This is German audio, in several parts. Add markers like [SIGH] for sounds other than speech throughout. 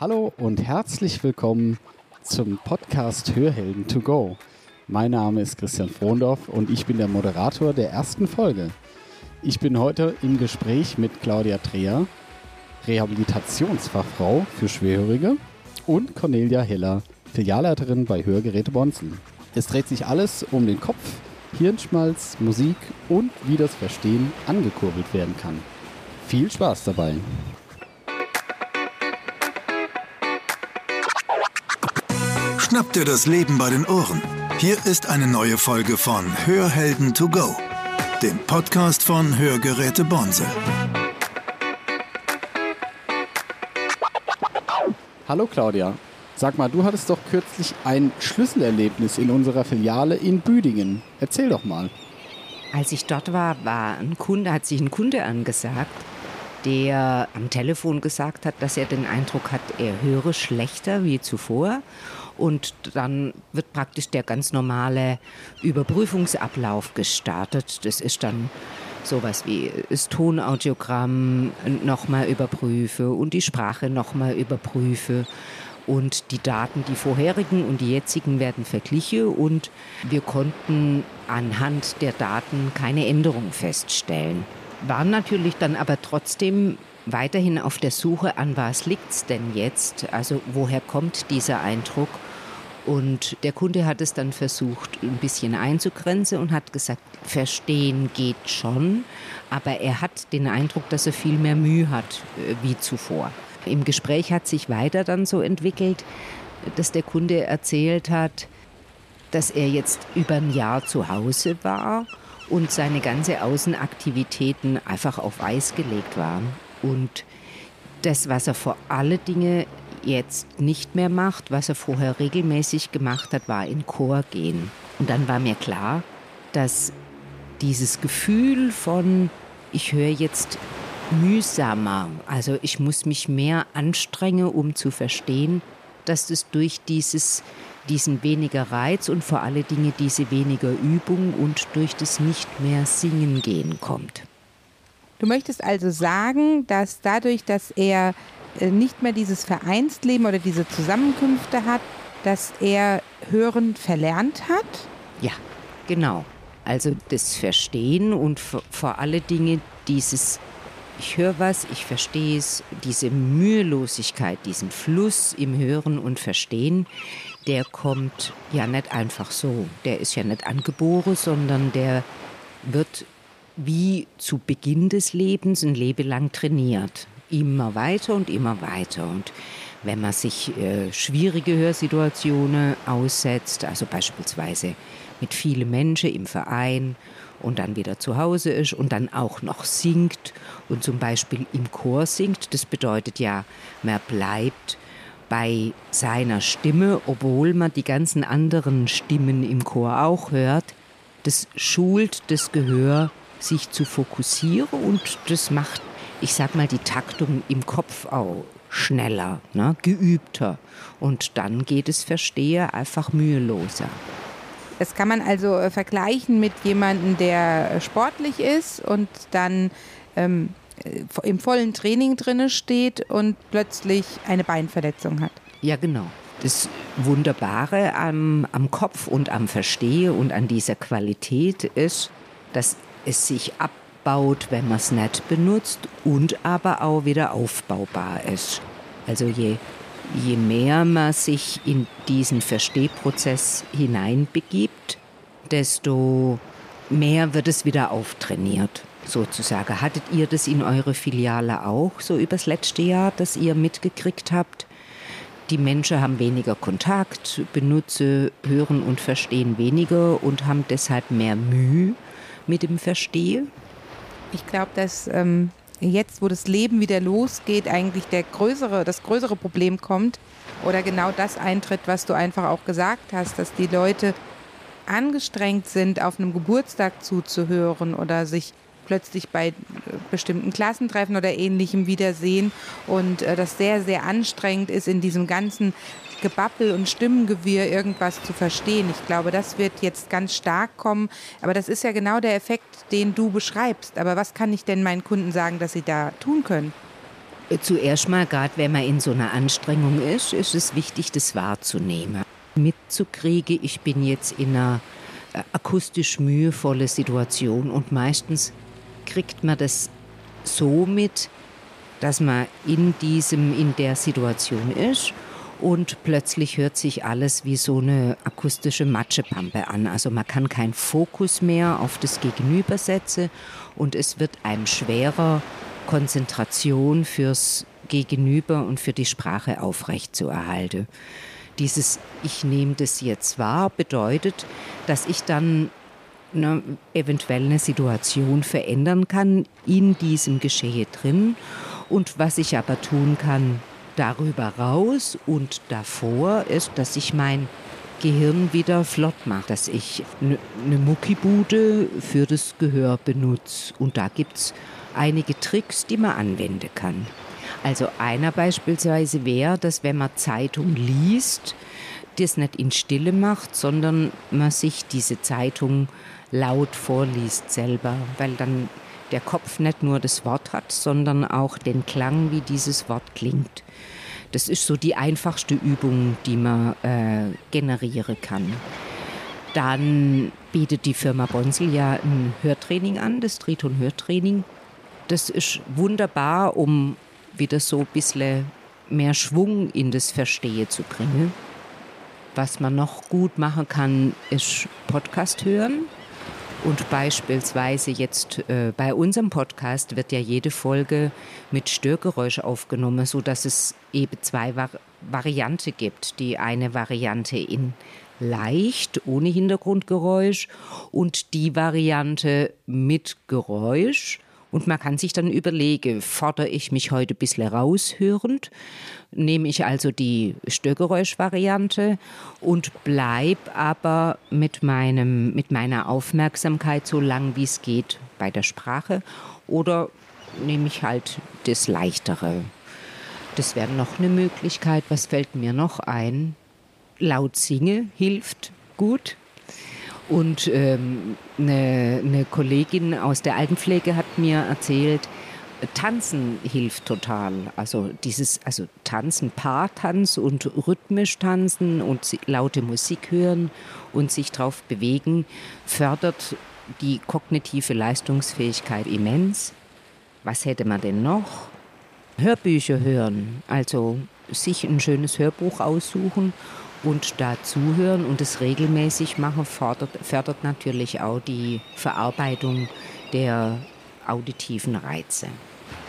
Hallo und herzlich willkommen zum Podcast Hörhelden to go. Mein Name ist Christian Frohndorf und ich bin der Moderator der ersten Folge. Ich bin heute im Gespräch mit Claudia Dreher, Rehabilitationsfachfrau für Schwerhörige und Cornelia Heller, Filialleiterin bei Hörgeräte Bonzen. Es dreht sich alles um den Kopf, Hirnschmalz, Musik und wie das Verstehen angekurbelt werden kann. Viel Spaß dabei! Schnapp dir das Leben bei den Ohren. Hier ist eine neue Folge von Hörhelden to go, dem Podcast von Hörgeräte Bonse. Hallo Claudia, sag mal, du hattest doch kürzlich ein Schlüsselerlebnis in unserer Filiale in Büdingen. Erzähl doch mal. Als ich dort war, war ein Kunde, hat sich ein Kunde angesagt, der am Telefon gesagt hat, dass er den Eindruck hat, er höre schlechter wie zuvor und dann wird praktisch der ganz normale Überprüfungsablauf gestartet. Das ist dann sowas wie das Tonaudiogramm nochmal überprüfe und die Sprache nochmal überprüfe. Und die Daten, die vorherigen und die jetzigen werden verglichen und wir konnten anhand der Daten keine Änderung feststellen. Waren natürlich dann aber trotzdem weiterhin auf der Suche an was liegt es denn jetzt? Also woher kommt dieser Eindruck? Und der Kunde hat es dann versucht, ein bisschen einzugrenzen und hat gesagt, verstehen geht schon, aber er hat den Eindruck, dass er viel mehr Mühe hat äh, wie zuvor. Im Gespräch hat sich weiter dann so entwickelt, dass der Kunde erzählt hat, dass er jetzt über ein Jahr zu Hause war und seine ganze Außenaktivitäten einfach auf Eis gelegt waren. Und das, was er vor alle Dinge jetzt nicht mehr macht, was er vorher regelmäßig gemacht hat, war in Chor gehen. Und dann war mir klar, dass dieses Gefühl von, ich höre jetzt mühsamer, also ich muss mich mehr anstrengen, um zu verstehen, dass das durch dieses, diesen weniger Reiz und vor allen Dingen diese weniger Übung und durch das nicht mehr Singen gehen kommt. Du möchtest also sagen, dass dadurch, dass er äh, nicht mehr dieses Vereinsleben oder diese Zusammenkünfte hat, dass er Hören verlernt hat? Ja, genau. Also das Verstehen und vor allen Dingen dieses, ich höre was, ich verstehe es, diese Mühelosigkeit, diesen Fluss im Hören und Verstehen, der kommt ja nicht einfach so. Der ist ja nicht angeboren, sondern der wird wie zu Beginn des Lebens ein Leben lang trainiert immer weiter und immer weiter. Und wenn man sich äh, schwierige Hörsituationen aussetzt, also beispielsweise mit vielen Menschen im Verein und dann wieder zu Hause ist und dann auch noch singt und zum Beispiel im Chor singt, das bedeutet ja, man bleibt bei seiner Stimme, obwohl man die ganzen anderen Stimmen im Chor auch hört. Das schult das Gehör, sich zu fokussieren und das macht ich sag mal, die Taktung im Kopf auch schneller, ne, geübter. Und dann geht es Verstehe einfach müheloser. Das kann man also äh, vergleichen mit jemandem, der sportlich ist und dann ähm, äh, im vollen Training drinne steht und plötzlich eine Beinverletzung hat. Ja, genau. Das Wunderbare am, am Kopf und am Verstehe und an dieser Qualität ist, dass es sich ab abbaut, wenn man es nicht benutzt und aber auch wieder aufbaubar ist. Also je, je mehr man sich in diesen Verstehprozess hineinbegibt, desto mehr wird es wieder auftrainiert, sozusagen. Hattet ihr das in eurer Filiale auch, so übers letzte Jahr, dass ihr mitgekriegt habt? Die Menschen haben weniger Kontakt, benutzen, hören und verstehen weniger und haben deshalb mehr Mühe mit dem Verstehen. Ich glaube, dass ähm, jetzt, wo das Leben wieder losgeht, eigentlich der größere, das größere Problem kommt oder genau das eintritt, was du einfach auch gesagt hast, dass die Leute angestrengt sind, auf einem Geburtstag zuzuhören oder sich plötzlich bei äh, bestimmten Klassentreffen oder ähnlichem wiedersehen und äh, das sehr, sehr anstrengend ist, in diesem ganzen Gebabbel und Stimmengewirr irgendwas zu verstehen. Ich glaube, das wird jetzt ganz stark kommen. Aber das ist ja genau der Effekt, den du beschreibst. Aber was kann ich denn meinen Kunden sagen, dass sie da tun können? Zuerst mal, gerade wenn man in so einer Anstrengung ist, ist es wichtig, das wahrzunehmen. Mitzukriegen, ich bin jetzt in einer äh, akustisch mühevollen Situation und meistens kriegt man das so mit, dass man in diesem, in der Situation ist und plötzlich hört sich alles wie so eine akustische Matschepampe an. Also man kann keinen Fokus mehr auf das Gegenüber setzen und es wird einem schwerer, Konzentration fürs Gegenüber und für die Sprache aufrechtzuerhalten. Dieses Ich nehme das jetzt wahr bedeutet, dass ich dann eine, eventuell eine Situation verändern kann in diesem Geschehe drin. Und was ich aber tun kann, darüber raus und davor ist, dass ich mein Gehirn wieder flott mache, dass ich eine ne Muckibude für das Gehör benutze. Und da gibt es einige Tricks, die man anwenden kann. Also einer beispielsweise wäre, dass wenn man Zeitung liest, das nicht in Stille macht, sondern man sich diese Zeitung laut vorliest selber, weil dann der Kopf nicht nur das Wort hat, sondern auch den Klang, wie dieses Wort klingt. Das ist so die einfachste Übung, die man äh, generieren kann. Dann bietet die Firma Bonsel ja ein Hörtraining an, das Triton Hörtraining. Das ist wunderbar, um wieder so ein bisschen mehr Schwung in das Verstehen zu bringen. Was man noch gut machen kann, ist Podcast hören. Und beispielsweise jetzt äh, bei unserem Podcast wird ja jede Folge mit Störgeräusch aufgenommen, so dass es eben zwei Vari Varianten gibt. Die eine Variante in leicht, ohne Hintergrundgeräusch und die Variante mit Geräusch. Und man kann sich dann überlegen, fordere ich mich heute ein bisschen raushörend, nehme ich also die Störgeräusch-Variante und bleibe aber mit, meinem, mit meiner Aufmerksamkeit so lang wie es geht bei der Sprache oder nehme ich halt das Leichtere. Das wäre noch eine Möglichkeit. Was fällt mir noch ein? Laut singe hilft gut. Und ähm, eine, eine Kollegin aus der Altenpflege hat mir erzählt, Tanzen hilft total. Also dieses, also Tanzen, Paartanz und rhythmisch tanzen und laute Musik hören und sich drauf bewegen, fördert die kognitive Leistungsfähigkeit immens. Was hätte man denn noch? Hörbücher hören, also sich ein schönes Hörbuch aussuchen und da zuhören und es regelmäßig machen, fördert, fördert natürlich auch die Verarbeitung der auditiven Reize.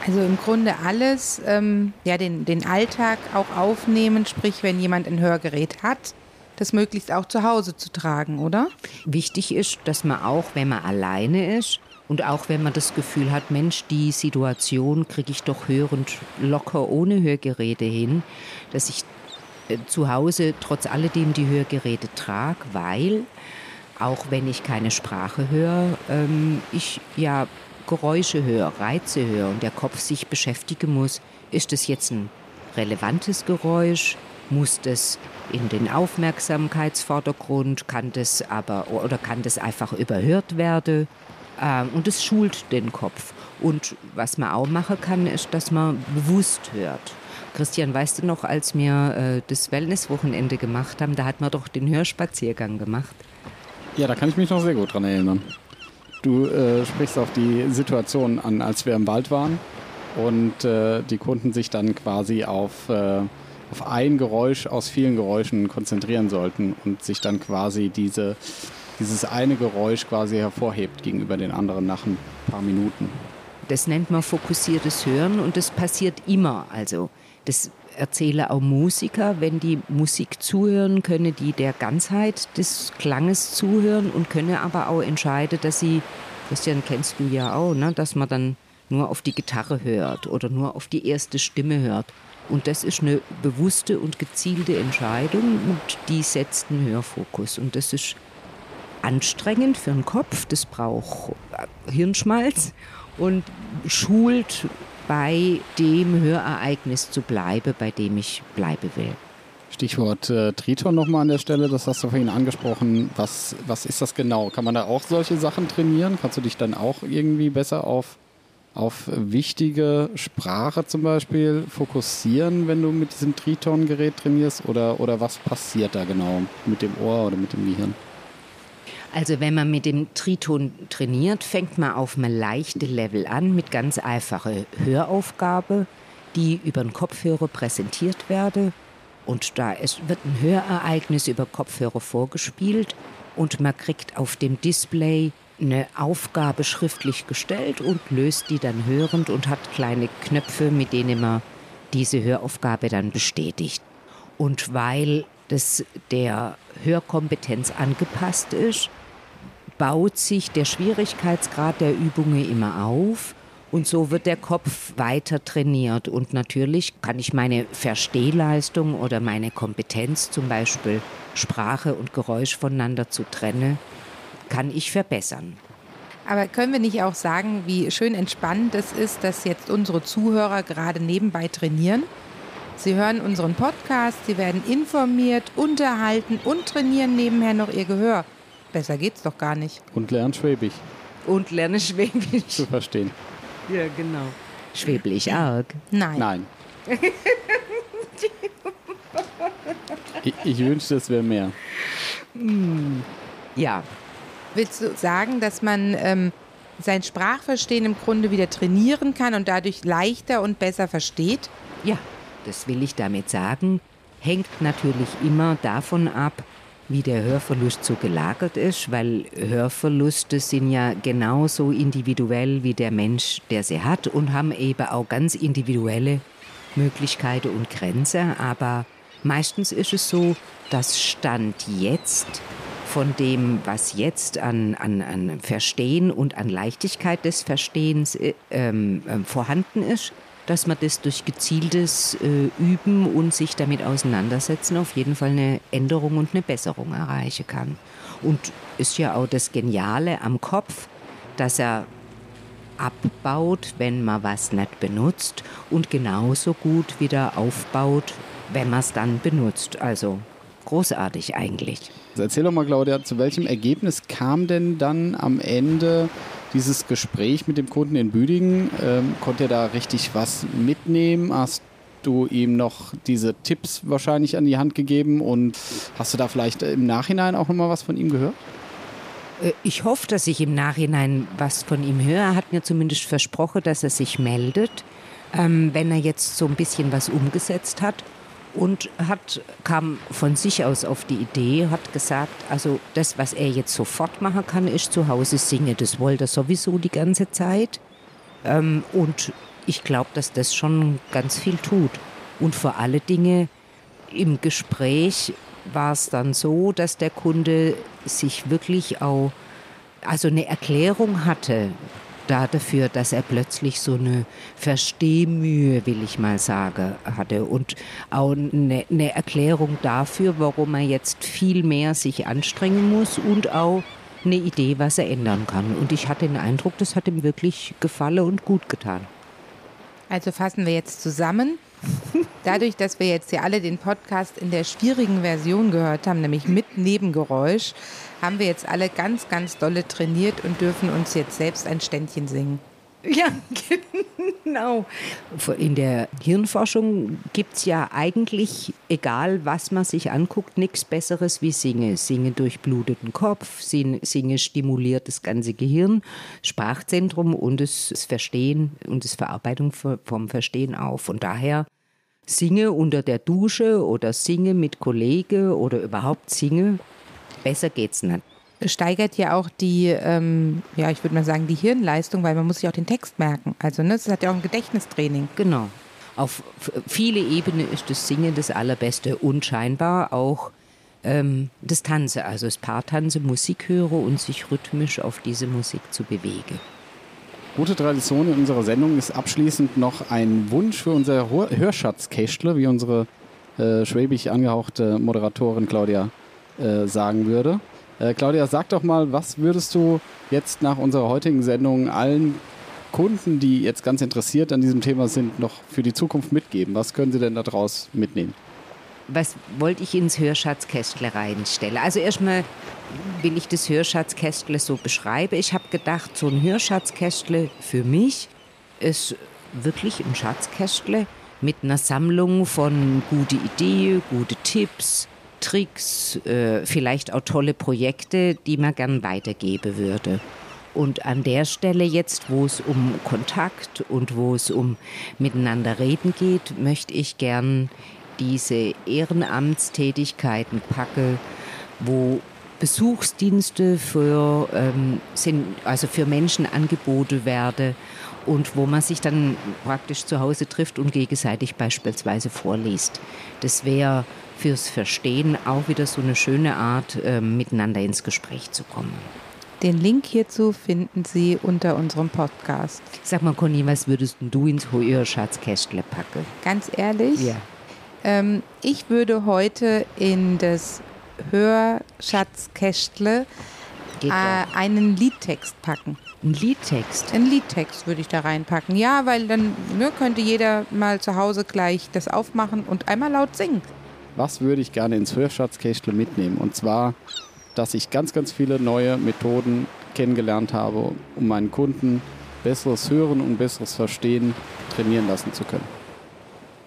Also im Grunde alles, ähm, ja, den, den Alltag auch aufnehmen, sprich, wenn jemand ein Hörgerät hat, das möglichst auch zu Hause zu tragen, oder? Wichtig ist, dass man auch, wenn man alleine ist und auch wenn man das Gefühl hat, Mensch, die Situation kriege ich doch hörend locker ohne Hörgeräte hin, dass ich zu Hause trotz alledem die Hörgeräte trage, weil auch wenn ich keine Sprache höre, ähm, ich ja Geräusche höre, Reize höre und der Kopf sich beschäftigen muss, ist das jetzt ein relevantes Geräusch? Muss das in den Aufmerksamkeitsvordergrund? Kann das aber oder kann das einfach überhört werden? Ähm, und es schult den Kopf. Und was man auch machen kann, ist, dass man bewusst hört. Christian, weißt du noch, als wir äh, das Wellnesswochenende gemacht haben, da hat man doch den Hörspaziergang gemacht. Ja, da kann ich mich noch sehr gut dran erinnern. Du äh, sprichst auf die Situation an, als wir im Wald waren und äh, die Kunden sich dann quasi auf, äh, auf ein Geräusch aus vielen Geräuschen konzentrieren sollten und sich dann quasi diese, dieses eine Geräusch quasi hervorhebt gegenüber den anderen nach ein paar Minuten. Das nennt man fokussiertes Hören und das passiert immer. Also das erzähle auch Musiker, wenn die Musik zuhören, können die der Ganzheit des Klanges zuhören und können aber auch entscheiden, dass sie, Christian kennst du ja auch, ne, dass man dann nur auf die Gitarre hört oder nur auf die erste Stimme hört. Und das ist eine bewusste und gezielte Entscheidung und die setzt einen Hörfokus. Und das ist anstrengend für den Kopf, das braucht Hirnschmalz und schult bei dem Hörereignis zu bleiben, bei dem ich bleiben will. Stichwort äh, Triton nochmal an der Stelle, das hast du vorhin angesprochen. Was, was ist das genau? Kann man da auch solche Sachen trainieren? Kannst du dich dann auch irgendwie besser auf auf wichtige Sprache zum Beispiel fokussieren, wenn du mit diesem Triton-Gerät trainierst? Oder, oder was passiert da genau mit dem Ohr oder mit dem Gehirn? Also wenn man mit dem Triton trainiert, fängt man auf einem leichten Level an mit ganz einfacher Höraufgabe, die über den Kopfhörer präsentiert werde. Und da ist, wird ein Hörereignis über Kopfhörer vorgespielt und man kriegt auf dem Display eine Aufgabe schriftlich gestellt und löst die dann hörend und hat kleine Knöpfe, mit denen man diese Höraufgabe dann bestätigt. Und weil das der Hörkompetenz angepasst ist, baut sich der Schwierigkeitsgrad der Übungen immer auf und so wird der Kopf weiter trainiert. Und natürlich kann ich meine Verstehleistung oder meine Kompetenz, zum Beispiel Sprache und Geräusch voneinander zu trennen, kann ich verbessern. Aber können wir nicht auch sagen, wie schön entspannend es ist, dass jetzt unsere Zuhörer gerade nebenbei trainieren? Sie hören unseren Podcast, sie werden informiert, unterhalten und trainieren nebenher noch ihr Gehör. Besser geht's doch gar nicht. Und lernen Schwäbisch. Und lerne Schwäbisch. Zu verstehen. Ja, genau. Schwäbisch arg. Nein. Nein. [LAUGHS] ich, ich wünschte, es wäre mehr. Ja, Willst du sagen, dass man ähm, sein Sprachverstehen im Grunde wieder trainieren kann und dadurch leichter und besser versteht? ja, das will ich damit sagen. Hängt natürlich immer davon ab, wie der Hörverlust so gelagert ist, weil Hörverluste sind ja genauso individuell wie der Mensch, der sie hat und haben eben auch ganz individuelle Möglichkeiten und Grenzen. Aber meistens ist es so, dass Stand jetzt von dem, was jetzt an, an, an Verstehen und an Leichtigkeit des Verstehens äh, ähm, vorhanden ist, dass man das durch gezieltes äh, Üben und sich damit auseinandersetzen auf jeden Fall eine Änderung und eine Besserung erreichen kann. Und ist ja auch das Geniale am Kopf, dass er abbaut, wenn man was nicht benutzt und genauso gut wieder aufbaut, wenn man es dann benutzt. Also großartig eigentlich. Erzähl doch mal, Claudia, zu welchem Ergebnis kam denn dann am Ende dieses Gespräch mit dem Kunden in Büdingen? Ähm, konnte er da richtig was mitnehmen? Hast du ihm noch diese Tipps wahrscheinlich an die Hand gegeben und hast du da vielleicht im Nachhinein auch nochmal was von ihm gehört? Äh, Ich hoffe, dass ich im Nachhinein was von ihm höre. Er hat mir zumindest versprochen, dass er sich meldet, ähm, wenn er jetzt so ein bisschen was umgesetzt hat. Und hat, kam von sich aus auf die Idee, hat gesagt, also das, was er jetzt sofort machen kann, ist zu Hause singen. Das wollte er sowieso die ganze Zeit. Ähm, und ich glaube, dass das schon ganz viel tut. Und vor alle Dinge im Gespräch war es dann so, dass der Kunde sich wirklich auch, also eine Erklärung hatte da dafür, dass er plötzlich so eine Verstehmühe, will ich mal sagen, hatte und auch eine, eine Erklärung dafür, warum er jetzt viel mehr sich anstrengen muss und auch eine Idee, was er ändern kann. Und ich hatte den Eindruck, das hat ihm wirklich gefallen und gut getan. Also fassen wir jetzt zusammen. Dadurch, dass wir jetzt hier alle den Podcast in der schwierigen Version gehört haben, nämlich mit Nebengeräusch, haben wir jetzt alle ganz, ganz dolle trainiert und dürfen uns jetzt selbst ein Ständchen singen. [LAUGHS] Ja, genau. In der Hirnforschung gibt es ja eigentlich, egal was man sich anguckt, nichts Besseres wie Singe. Singe durchblutet den Kopf, Sin- Singe stimuliert das ganze Gehirn, Sprachzentrum und das Verstehen und das Verarbeitung vom Verstehen auf. Von daher singe unter der Dusche oder singe mit Kollege oder überhaupt singe, besser geht's nicht. Steigert ja auch die, ähm, ja, ich würde mal sagen, die Hirnleistung, weil man muss sich auch den Text merken. Also, ne, das hat ja auch ein Gedächtnistraining. Genau. Auf viele Ebenen ist das Singen das Allerbeste und scheinbar auch ähm, das Tanzen, also das Paartanze, Musik hören und sich rhythmisch auf diese Musik zu bewegen. Gute Tradition in unserer Sendung ist abschließend noch ein Wunsch für unser Hör- Hörschatz-Kästle, wie unsere äh, schwäbisch angehauchte Moderatorin Claudia äh, sagen würde. Äh, Claudia, sag doch mal, was würdest du jetzt nach unserer heutigen Sendung allen Kunden, die jetzt ganz interessiert an diesem Thema sind, noch für die Zukunft mitgeben? Was können sie denn daraus mitnehmen? Was wollte ich ins Hörschatzkästle reinstellen? Also erstmal will ich das Hörschatzkästle so beschreiben. Ich habe gedacht, so ein Hörschatzkästle für mich ist wirklich ein Schatzkästle mit einer Sammlung von gute Ideen, gute Tipps, Tricks, äh, vielleicht auch tolle Projekte, die man gern weitergeben würde. Und an der Stelle jetzt, wo es um Kontakt und wo es um miteinander reden geht, möchte ich gern diese Ehrenamtstätigkeiten packe, wo Besuchsdienste für, ähm, sind, also für Menschen angeboten werden und wo man sich dann praktisch zu Hause trifft und gegenseitig beispielsweise vorliest. Das wäre fürs Verstehen auch wieder so eine schöne Art, äh, miteinander ins Gespräch zu kommen. Den Link hierzu finden Sie unter unserem Podcast. Sag mal, Conny, was würdest du ins Heuer-Schatzkästle packen? Ganz ehrlich? Ja. Ähm, ich würde heute in das Hörschatzkästle äh, einen Liedtext packen. Ein Liedtext. Einen Liedtext würde ich da reinpacken. Ja, weil dann ne, könnte jeder mal zu Hause gleich das aufmachen und einmal laut singen. Was würde ich gerne ins Hörschatzkästle mitnehmen? Und zwar, dass ich ganz, ganz viele neue Methoden kennengelernt habe, um meinen Kunden besseres Hören und besseres Verstehen trainieren lassen zu können.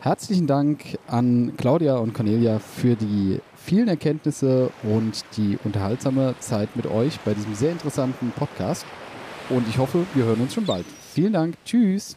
Herzlichen Dank an Claudia und Cornelia für die vielen Erkenntnisse und die unterhaltsame Zeit mit euch bei diesem sehr interessanten Podcast. Und ich hoffe, wir hören uns schon bald. Vielen Dank. Tschüss.